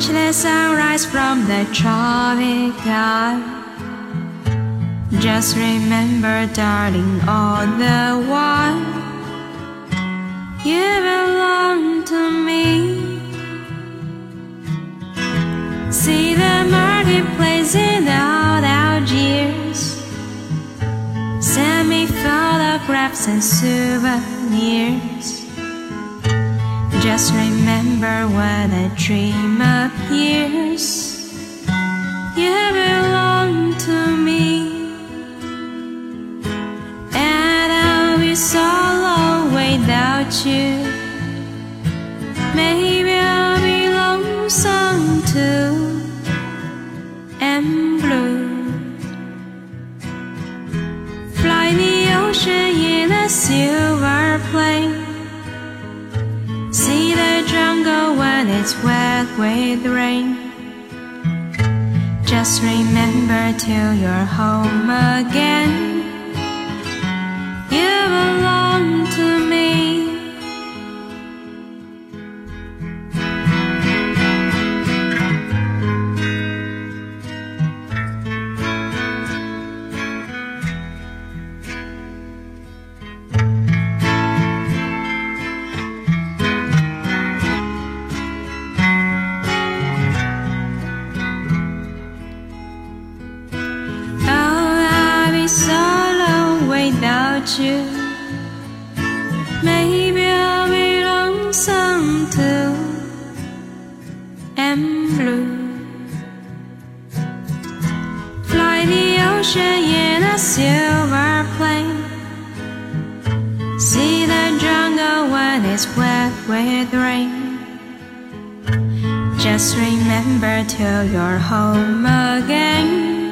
Watch the sunrise from the tropic. Just remember, darling, all the while you belong to me. See the marketplace without Algiers. Send me photographs and souvenirs. Just remember when a dream appears. You belong to me. And I'll be so alone without you. Maybe it's wet with rain. Just remember till you're home again. You. Maybe I'll be lonesome too. And blue. Fly the ocean in a silver plane. See the jungle when it's wet with rain. Just remember till you're home again.